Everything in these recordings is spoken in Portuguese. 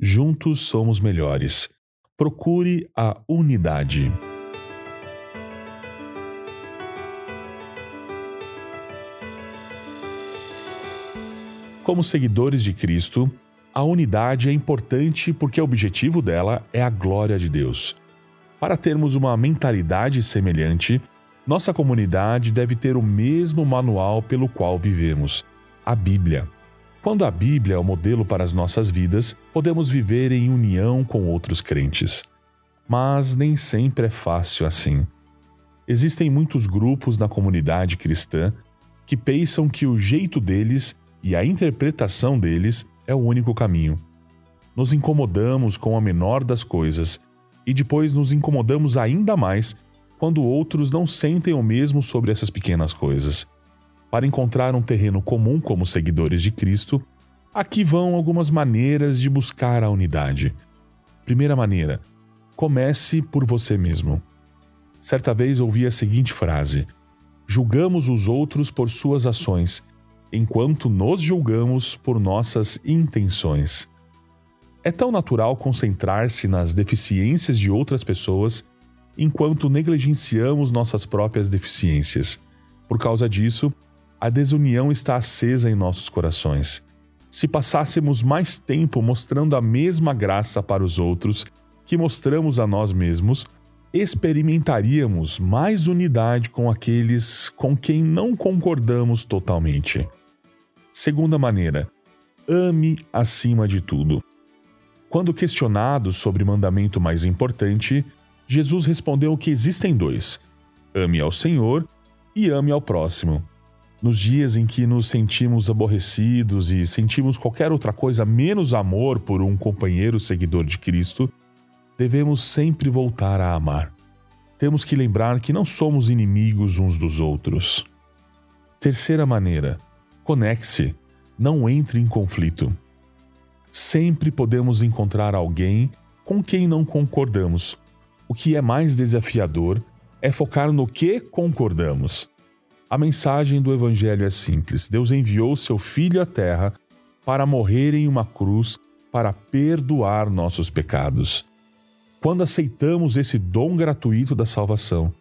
Juntos somos melhores. Procure a unidade. Como seguidores de Cristo, a unidade é importante porque o objetivo dela é a glória de Deus. Para termos uma mentalidade semelhante, nossa comunidade deve ter o mesmo manual pelo qual vivemos a Bíblia. Quando a Bíblia é o modelo para as nossas vidas, podemos viver em união com outros crentes. Mas nem sempre é fácil assim. Existem muitos grupos na comunidade cristã que pensam que o jeito deles e a interpretação deles é o único caminho. Nos incomodamos com a menor das coisas e depois nos incomodamos ainda mais quando outros não sentem o mesmo sobre essas pequenas coisas. Para encontrar um terreno comum como seguidores de Cristo, aqui vão algumas maneiras de buscar a unidade. Primeira maneira: comece por você mesmo. Certa vez ouvi a seguinte frase: Julgamos os outros por suas ações enquanto nos julgamos por nossas intenções. É tão natural concentrar-se nas deficiências de outras pessoas enquanto negligenciamos nossas próprias deficiências. Por causa disso, a desunião está acesa em nossos corações. Se passássemos mais tempo mostrando a mesma graça para os outros que mostramos a nós mesmos, experimentaríamos mais unidade com aqueles com quem não concordamos totalmente. Segunda maneira, ame acima de tudo. Quando questionado sobre o mandamento mais importante, Jesus respondeu que existem dois: ame ao Senhor e ame ao próximo. Nos dias em que nos sentimos aborrecidos e sentimos qualquer outra coisa menos amor por um companheiro seguidor de Cristo, devemos sempre voltar a amar. Temos que lembrar que não somos inimigos uns dos outros. Terceira maneira, Conecte-se, não entre em conflito. Sempre podemos encontrar alguém com quem não concordamos. O que é mais desafiador é focar no que concordamos. A mensagem do Evangelho é simples: Deus enviou seu Filho à Terra para morrer em uma cruz para perdoar nossos pecados. Quando aceitamos esse dom gratuito da salvação,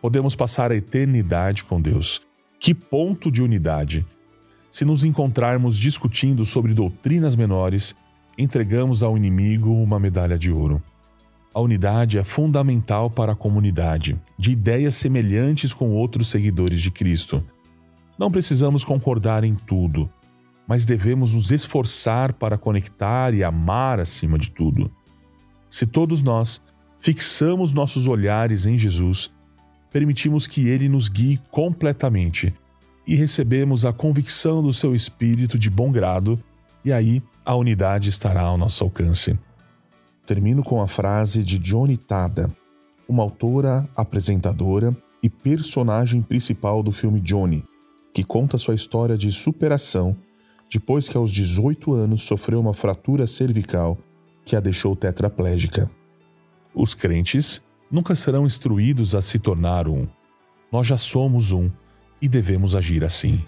podemos passar a eternidade com Deus. Que ponto de unidade! Se nos encontrarmos discutindo sobre doutrinas menores, entregamos ao inimigo uma medalha de ouro. A unidade é fundamental para a comunidade, de ideias semelhantes com outros seguidores de Cristo. Não precisamos concordar em tudo, mas devemos nos esforçar para conectar e amar acima de tudo. Se todos nós fixamos nossos olhares em Jesus, permitimos que Ele nos guie completamente e recebemos a convicção do seu espírito de bom grado, e aí a unidade estará ao nosso alcance. Termino com a frase de Johnny Tada, uma autora, apresentadora e personagem principal do filme Johnny, que conta sua história de superação depois que aos 18 anos sofreu uma fratura cervical que a deixou tetraplégica. Os crentes nunca serão instruídos a se tornar um. Nós já somos um e devemos agir assim.